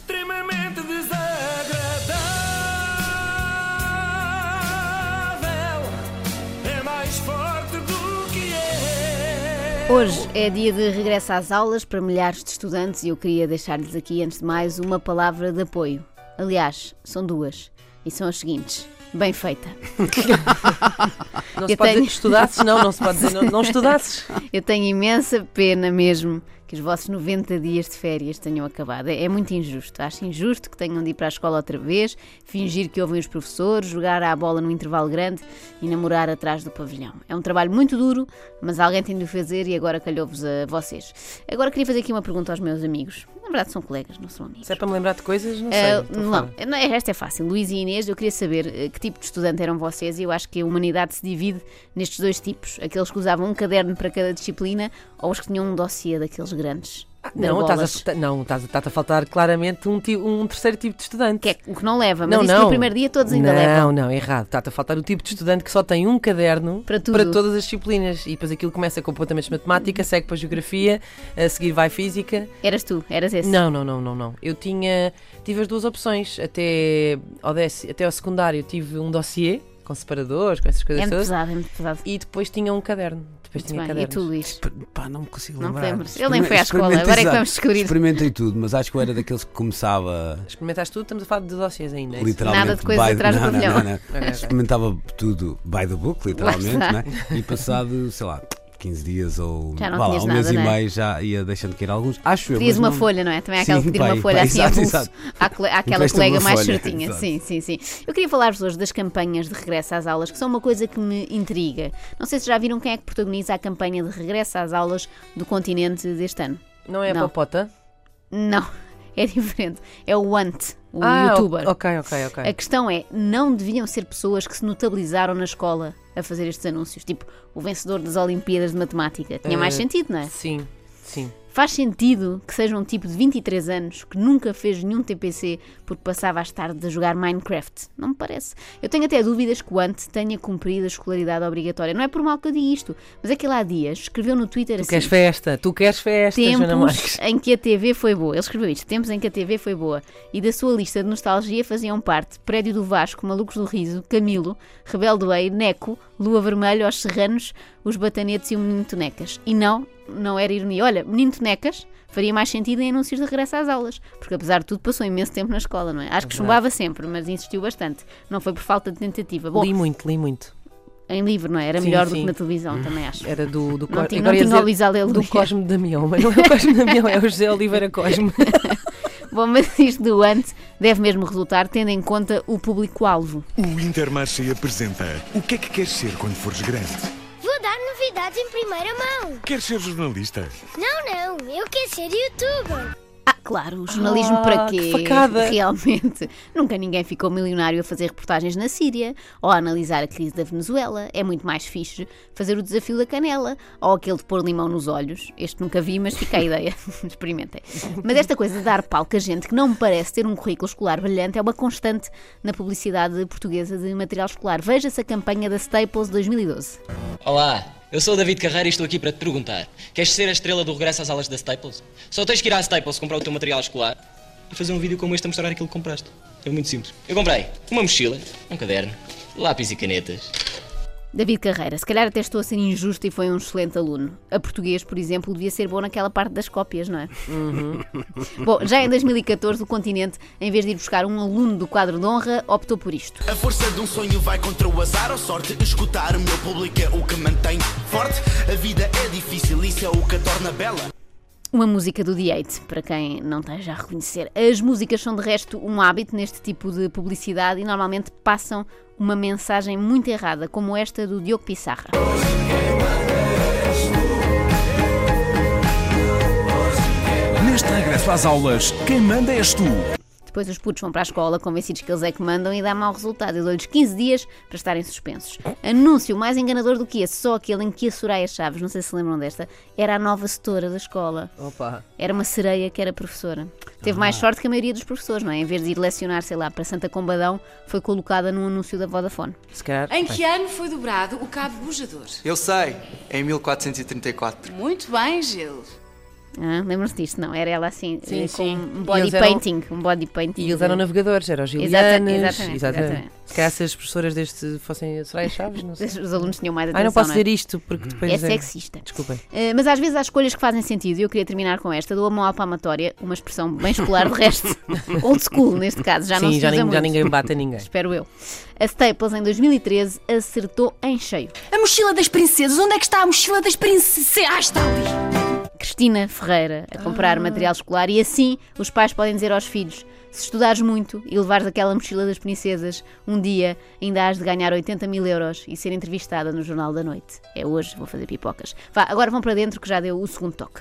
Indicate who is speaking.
Speaker 1: extremamente desagradável. É mais forte do que é.
Speaker 2: Hoje é dia de regresso às aulas para milhares de estudantes e eu queria deixar-lhes aqui, antes de mais, uma palavra de apoio. Aliás, são duas. E são as seguintes. Bem feita.
Speaker 3: Não se
Speaker 2: Eu
Speaker 3: pode
Speaker 2: tenho-
Speaker 3: dizer que estudasses, não, não se pode dizer não, não estudasses.
Speaker 2: Eu tenho imensa pena mesmo que os vossos 90 dias de férias tenham acabado. É muito injusto. Acho injusto que tenham de ir para a escola outra vez, fingir que ouvem os professores, jogar à bola num intervalo grande e namorar atrás do pavilhão. É um trabalho muito duro, mas alguém tem de o fazer e agora calhou-vos a vocês. Agora queria fazer aqui uma pergunta aos meus amigos. Verdade são colegas, não são amigos.
Speaker 3: Se é para me lembrar de coisas, não sei.
Speaker 2: Ah,
Speaker 3: estou
Speaker 2: não, não, esta é fácil. Luís e Inês, eu queria saber eh, que tipo de estudante eram vocês e eu acho que a humanidade se divide nestes dois tipos: aqueles que usavam um caderno para cada disciplina ou os que tinham um dossiê daqueles grandes. De
Speaker 3: Não, estás a, não, estás a, está a faltar claramente um, um terceiro tipo de estudante.
Speaker 2: Que é o que não leva, mas
Speaker 3: não, não.
Speaker 2: no primeiro dia todos ainda
Speaker 3: não,
Speaker 2: levam.
Speaker 3: Não, errado. Está-te a faltar o tipo de estudante que só tem um caderno
Speaker 2: Para tudo.
Speaker 3: todas as disciplinas. E depois aquilo começa com apontamentos de matemática, segue para a geografia, a seguir vai física.
Speaker 2: Eras tu, eras esse.
Speaker 3: Não, não, não, não, não. Eu tinha, tive as duas opções. Até ao, até ao secundário tive um dossiê com separadores, com essas
Speaker 2: É
Speaker 3: coisas
Speaker 2: muito
Speaker 3: todas.
Speaker 2: pesado, é muito pesado.
Speaker 3: E depois tinha um caderno. Depois
Speaker 2: Muito
Speaker 3: tinha
Speaker 2: bem. E
Speaker 3: cadernos.
Speaker 2: tu, Luís?
Speaker 4: Pá, não me consigo
Speaker 2: Não
Speaker 4: lembrar.
Speaker 2: lembras? Ele nem foi à escola, agora é que vamos descobrir.
Speaker 4: Experimentei tudo, mas acho que eu era daqueles que começava
Speaker 3: Experimentaste tudo, estamos a falar de dossiês ainda. é
Speaker 4: literalmente.
Speaker 2: Nada de coisas
Speaker 4: by-
Speaker 2: atrás do
Speaker 4: não, não,
Speaker 2: pavilhão.
Speaker 4: não, não. Experimentava tudo by the book, literalmente, né? e passado, sei lá, 15 dias ou
Speaker 2: Já não
Speaker 4: vá lá, um mês
Speaker 2: nada,
Speaker 4: e
Speaker 2: não é?
Speaker 4: meio já ia deixando cair alguns. Acho eu.
Speaker 2: Pedias uma
Speaker 4: não-
Speaker 2: folha, não é? Também há aquela
Speaker 4: Sim,
Speaker 2: que pedir uma
Speaker 4: pai,
Speaker 2: folha
Speaker 4: pai,
Speaker 2: assim
Speaker 4: exato, exato.
Speaker 2: à àquela colega
Speaker 4: uma
Speaker 2: mais
Speaker 4: folha,
Speaker 2: certinha.
Speaker 4: exato.
Speaker 2: Sim, sim, sim. Eu queria falar-vos hoje das campanhas de regresso às aulas, que são uma coisa que me intriga. Não sei se já viram quem é que protagoniza a campanha de regresso às aulas do continente deste ano.
Speaker 3: Não é a
Speaker 2: Não.
Speaker 3: papota?
Speaker 2: Não, é diferente. É o Ant, o
Speaker 3: ah,
Speaker 2: youtuber.
Speaker 3: Ok, ok, ok.
Speaker 2: A questão é, não deviam ser pessoas que se notabilizaram na escola a fazer estes anúncios, tipo o vencedor das Olimpíadas de Matemática. Tinha mais
Speaker 3: Eh,
Speaker 2: sentido, não é?
Speaker 3: Sim, sim.
Speaker 2: Faz sentido que seja um tipo de 23 anos que nunca fez nenhum TPC porque passava as tardes a jogar Minecraft. Não me parece. Eu tenho até dúvidas que o Ant tenha cumprido a escolaridade obrigatória. Não é por mal que eu digo isto, mas é que ele há dias escreveu no Twitter
Speaker 3: Tu
Speaker 2: assim.
Speaker 3: queres festa, tu queres festa,
Speaker 2: Tempos em que a TV foi boa. Ele escreveu isto: Tempos em que a TV foi boa. E da sua lista de nostalgia faziam parte Prédio do Vasco, Malucos do Riso, Camilo, Rebelde Way, Neco, Lua Vermelha, Os Serranos, Os Batanetes e o Menino Tonecas. E não, não era ironia. Olha, Menino Tonecas faria mais sentido em anúncios de regresso às aulas, porque apesar de tudo passou imenso tempo na escola, não é? Acho que chumbava sempre, mas insistiu bastante. Não foi por falta de tentativa. Bom,
Speaker 3: Li muito, li muito.
Speaker 2: em livro, não é? Era
Speaker 3: Sim,
Speaker 2: melhor do
Speaker 3: sim.
Speaker 2: que na televisão, também acho.
Speaker 3: Era do, do
Speaker 2: Não
Speaker 3: Co-
Speaker 2: tinha- não tinha
Speaker 3: dizer do Cosme Damião, mas não é o Cosme Damião, é o José Oliveira Cosme.
Speaker 2: Bom, mas isto do Ant deve mesmo resultar tendo em conta o público-alvo.
Speaker 5: O Intermarché apresenta O que é que queres ser quando fores grande?
Speaker 6: Vou dar novidades em primeira mão.
Speaker 5: Queres ser jornalista?
Speaker 6: Não, não, eu quero ser youtuber.
Speaker 2: Ah, claro, o jornalismo
Speaker 3: Ah,
Speaker 2: para
Speaker 3: que
Speaker 2: quê?
Speaker 3: facada.
Speaker 2: Realmente. Nunca ninguém ficou milionário a fazer reportagens na Síria ou a analisar a crise da Venezuela. É muito mais fixe fazer o desafio da canela ou aquele de pôr limão nos olhos. Este nunca vi, mas fica a ideia. Experimentem. Mas esta coisa de dar palco a gente que não me parece ter um currículo escolar brilhante é uma constante na publicidade portuguesa de material escolar. Veja-se a campanha da Staples 2012.
Speaker 7: Olá, eu sou o David Carreira e estou aqui para te perguntar: queres ser a estrela do regresso às aulas da Staples? Só tens que ir à Staples comprar o teu material escolar e fazer um vídeo como este a mostrar aquilo que compraste. É muito simples. Eu comprei uma mochila, um caderno, lápis e canetas.
Speaker 2: David Carreira, se calhar até estou a ser injusto e foi um excelente aluno. A português, por exemplo, devia ser bom naquela parte das cópias, não é? bom, já em 2014, o continente, em vez de ir buscar um aluno do quadro de honra, optou por isto.
Speaker 1: A força de um sonho vai contra o azar ou sorte. Escutar o meu público é o que mantém forte. A vida é difícil, isso é o que a torna bela.
Speaker 2: Uma música do The Eight, para quem não esteja a reconhecer. As músicas são de resto um hábito neste tipo de publicidade e normalmente passam uma mensagem muito errada, como esta do Diogo Pissarra.
Speaker 8: Neste regresso às aulas, quem manda és tu.
Speaker 2: Depois os putos vão para a escola convencidos que eles é que mandam e dá mau resultado. Eu dou-lhes 15 dias para estarem suspensos. Anúncio mais enganador do que esse, só aquele em que a Soraya Chaves, não sei se se lembram desta, era a nova setora da escola.
Speaker 3: Opa.
Speaker 2: Era uma sereia que era professora. Teve mais sorte que a maioria dos professores, não é? Em vez de ir lecionar, sei lá, para Santa Combadão, foi colocada num anúncio da Vodafone.
Speaker 3: Se calhar.
Speaker 9: Em que ano foi dobrado o cabo bujador?
Speaker 10: Eu sei, em 1434.
Speaker 9: Muito bem, Gil.
Speaker 2: Ah, Lembram-se disto? Não, era ela assim,
Speaker 3: Sim,
Speaker 2: eh, com
Speaker 3: sim.
Speaker 2: um body
Speaker 3: eles eram-
Speaker 2: painting. Um body painting.
Speaker 3: E eles eram navegadores, eram os
Speaker 2: Exata-
Speaker 3: gilianos.
Speaker 2: exatamente, exatamente.
Speaker 3: Se calhar se as professoras deste fossem a Soraya Chaves, não sei.
Speaker 2: Os alunos tinham mais atenção.
Speaker 3: Ai, não posso
Speaker 2: é?
Speaker 3: dizer isto porque depois.
Speaker 2: É
Speaker 3: é-
Speaker 2: sexista.
Speaker 3: Desculpem.
Speaker 2: Eh, mas às vezes há escolhas que fazem sentido e eu queria terminar com esta. Dou a mão à palmatória, uma expressão bem escolar, de resto, old school neste caso, já não
Speaker 3: Sim,
Speaker 2: se
Speaker 3: já,
Speaker 2: usa
Speaker 3: já ninguém bate a ninguém.
Speaker 2: Espero eu. A Staples, em 2013, acertou em cheio.
Speaker 9: A mochila das princesas, onde é que está a mochila das princesas? Ah, está ali.
Speaker 2: Cristina Ferreira a comprar material escolar e assim os pais podem dizer aos filhos: se estudares muito e levares aquela mochila das princesas, um dia ainda has de ganhar 80 mil euros e ser entrevistada no Jornal da Noite. É hoje, vou fazer pipocas. Vá, agora vão para dentro que já deu o segundo toque.